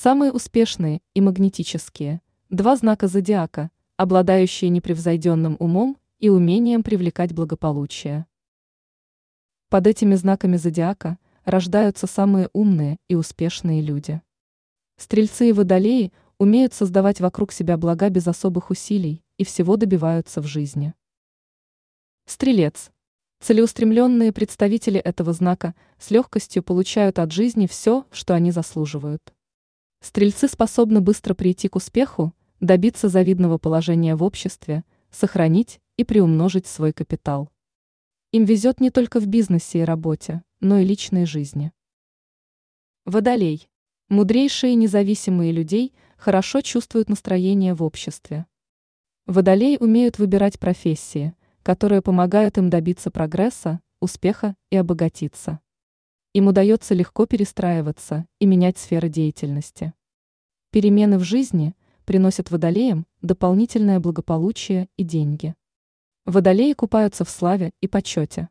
Самые успешные и магнетические – два знака зодиака, обладающие непревзойденным умом и умением привлекать благополучие. Под этими знаками зодиака рождаются самые умные и успешные люди. Стрельцы и водолеи умеют создавать вокруг себя блага без особых усилий и всего добиваются в жизни. Стрелец. Целеустремленные представители этого знака с легкостью получают от жизни все, что они заслуживают. Стрельцы способны быстро прийти к успеху, добиться завидного положения в обществе, сохранить и приумножить свой капитал. Им везет не только в бизнесе и работе, но и личной жизни. Водолей. Мудрейшие и независимые людей хорошо чувствуют настроение в обществе. Водолеи умеют выбирать профессии, которые помогают им добиться прогресса, успеха и обогатиться. Им удается легко перестраиваться и менять сферы деятельности. Перемены в жизни приносят водолеям дополнительное благополучие и деньги. Водолеи купаются в славе и почете.